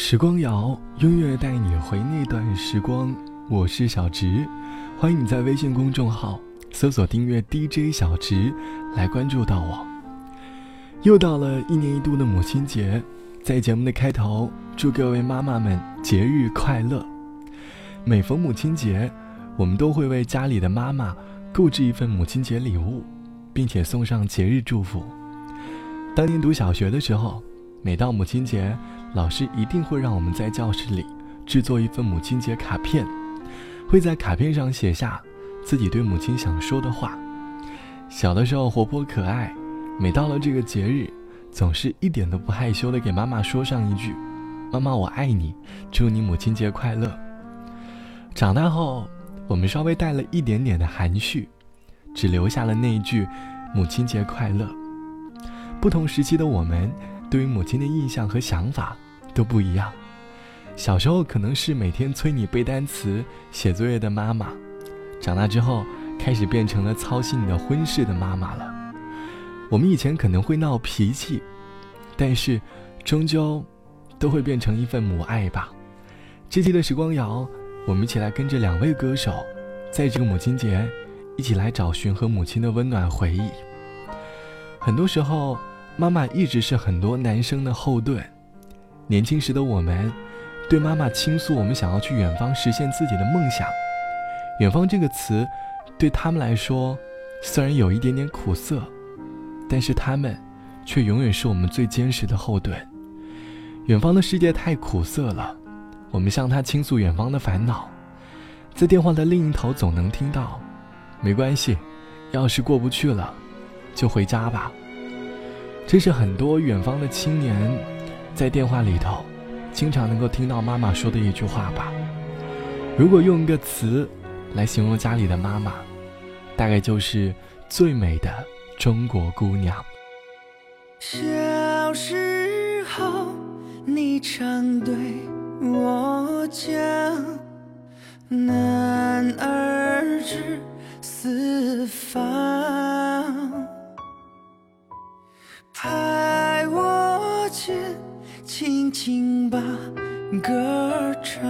时光谣，音乐带你回那段时光。我是小植，欢迎你在微信公众号搜索订阅 DJ 小植，来关注到我。又到了一年一度的母亲节，在节目的开头，祝各位妈妈们节日快乐。每逢母亲节，我们都会为家里的妈妈购置一份母亲节礼物，并且送上节日祝福。当年读小学的时候，每到母亲节，老师一定会让我们在教室里制作一份母亲节卡片，会在卡片上写下自己对母亲想说的话。小的时候活泼可爱，每到了这个节日，总是一点都不害羞的给妈妈说上一句：“妈妈我爱你，祝你母亲节快乐。”长大后，我们稍微带了一点点的含蓄，只留下了那一句“母亲节快乐”。不同时期的我们。对于母亲的印象和想法都不一样。小时候可能是每天催你背单词、写作业的妈妈，长大之后开始变成了操心你的婚事的妈妈了。我们以前可能会闹脾气，但是终究都会变成一份母爱吧。这期的时光谣，我们一起来跟着两位歌手，在这个母亲节，一起来找寻和母亲的温暖回忆。很多时候。妈妈一直是很多男生的后盾。年轻时的我们，对妈妈倾诉我们想要去远方实现自己的梦想。远方这个词，对他们来说，虽然有一点点苦涩，但是他们，却永远是我们最坚实的后盾。远方的世界太苦涩了，我们向他倾诉远方的烦恼，在电话的另一头总能听到：“没关系，要是过不去了，就回家吧。”这是很多远方的青年，在电话里头，经常能够听到妈妈说的一句话吧。如果用一个词来形容家里的妈妈，大概就是最美的中国姑娘。小时候，你常对我讲，男儿志四方。拍我肩，轻轻把歌唱，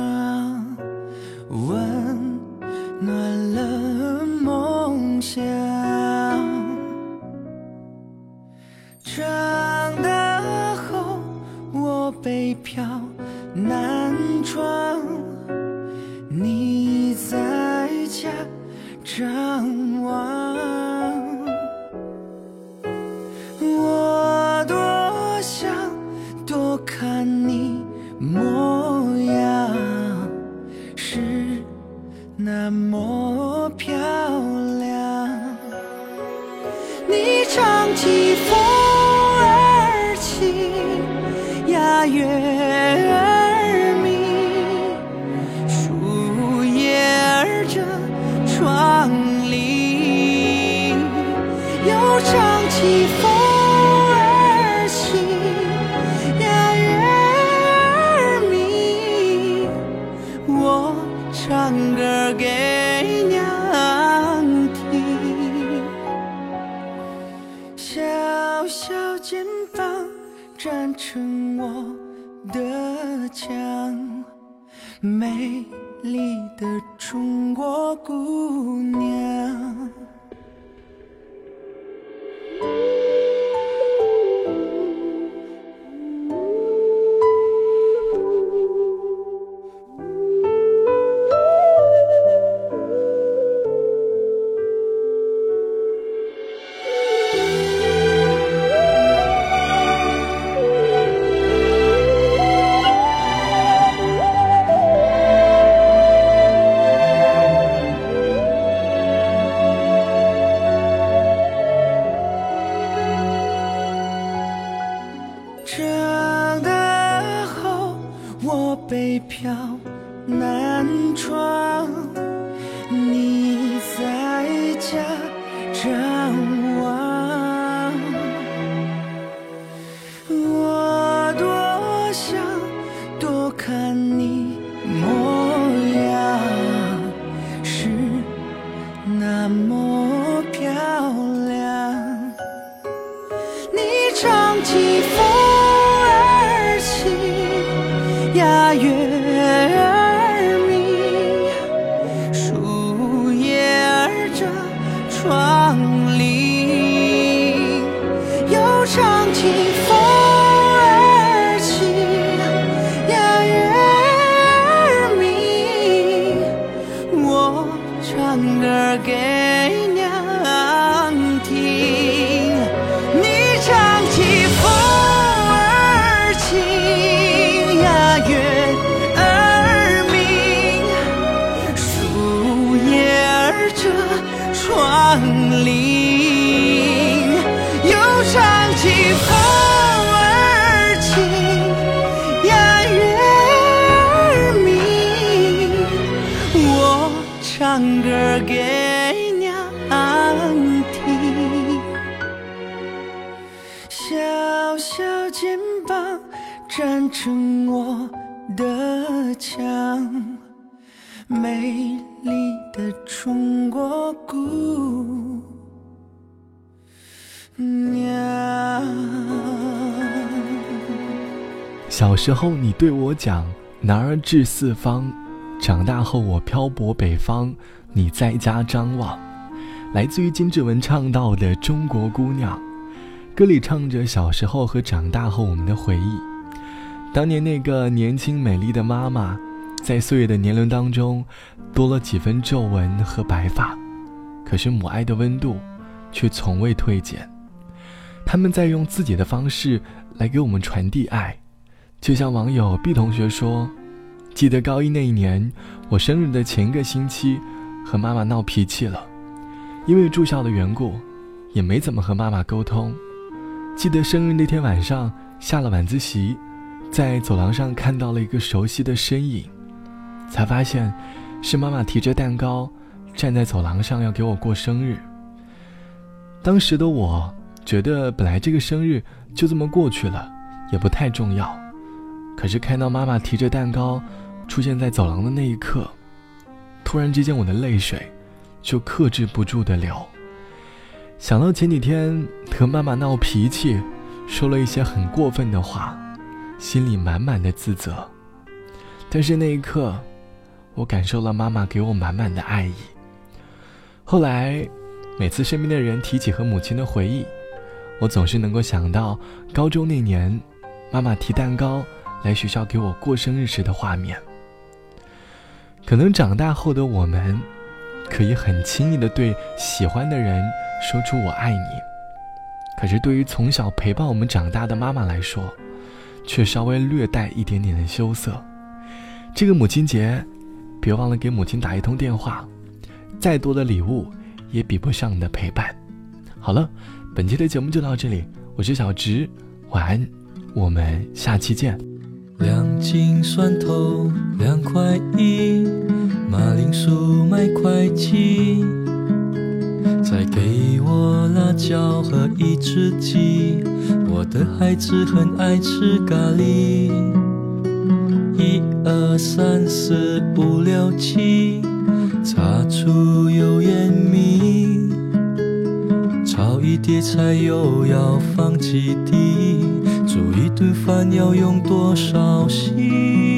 唱歌给娘听。小小肩膀站成我的墙美丽的中国姑娘。唱歌给娘听，你唱起风儿轻呀，月儿明，树叶儿遮窗棂，又唱起风。成我的墙。美丽的中国姑娘。小时候你对我讲“男儿志四方”，长大后我漂泊北方，你在家张望。来自于金志文唱到的《中国姑娘》，歌里唱着小时候和长大后我们的回忆。当年那个年轻美丽的妈妈，在岁月的年轮当中，多了几分皱纹和白发，可是母爱的温度，却从未退减。他们在用自己的方式来给我们传递爱。就像网友 B 同学说：“记得高一那一年，我生日的前一个星期，和妈妈闹脾气了。”因为住校的缘故，也没怎么和妈妈沟通。记得生日那天晚上，下了晚自习，在走廊上看到了一个熟悉的身影，才发现是妈妈提着蛋糕站在走廊上要给我过生日。当时的我觉得，本来这个生日就这么过去了，也不太重要。可是看到妈妈提着蛋糕出现在走廊的那一刻，突然之间我的泪水。就克制不住的流。想到前几天和妈妈闹脾气，说了一些很过分的话，心里满满的自责。但是那一刻，我感受了妈妈给我满满的爱意。后来，每次身边的人提起和母亲的回忆，我总是能够想到高中那年，妈妈提蛋糕来学校给我过生日时的画面。可能长大后的我们。可以很轻易的对喜欢的人说出“我爱你”，可是对于从小陪伴我们长大的妈妈来说，却稍微略带一点点的羞涩。这个母亲节，别忘了给母亲打一通电话，再多的礼物也比不上你的陪伴。好了，本期的节目就到这里，我是小直，晚安，我们下期见。两斤蒜头，两块一，马铃薯买块七，再给我辣椒和一只鸡，我的孩子很爱吃咖喱。一二三四五六七，擦出油烟米，炒一碟菜又要放几滴。煮一顿饭要用多少心？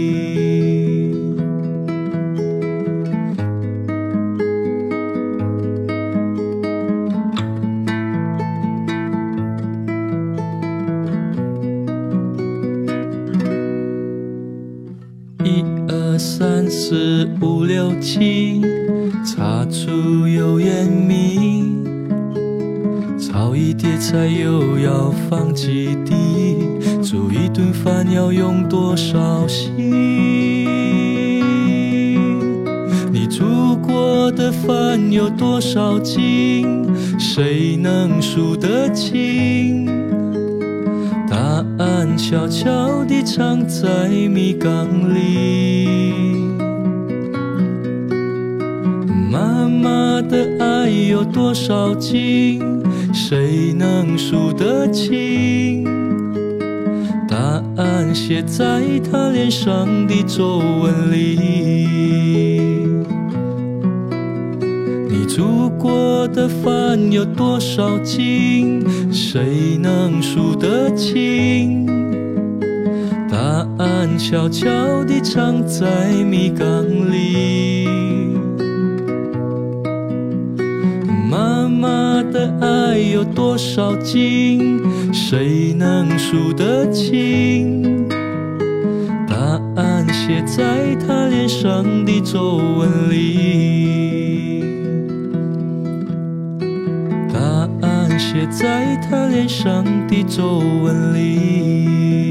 擦出油盐米。炒一碟菜又要放几滴？煮一顿饭要用多少心？你煮过的饭有多少斤？谁能数得清？答案悄悄地藏在米缸里。妈的爱有多少斤？谁能数得清？答案写在他脸上的皱纹里。你煮过的饭有多少斤？谁能数得清？答案悄悄地藏在米缸里。爱有多少斤？谁能数得清？答案写在他脸上的皱纹里。答案。写在他脸上的皱纹里。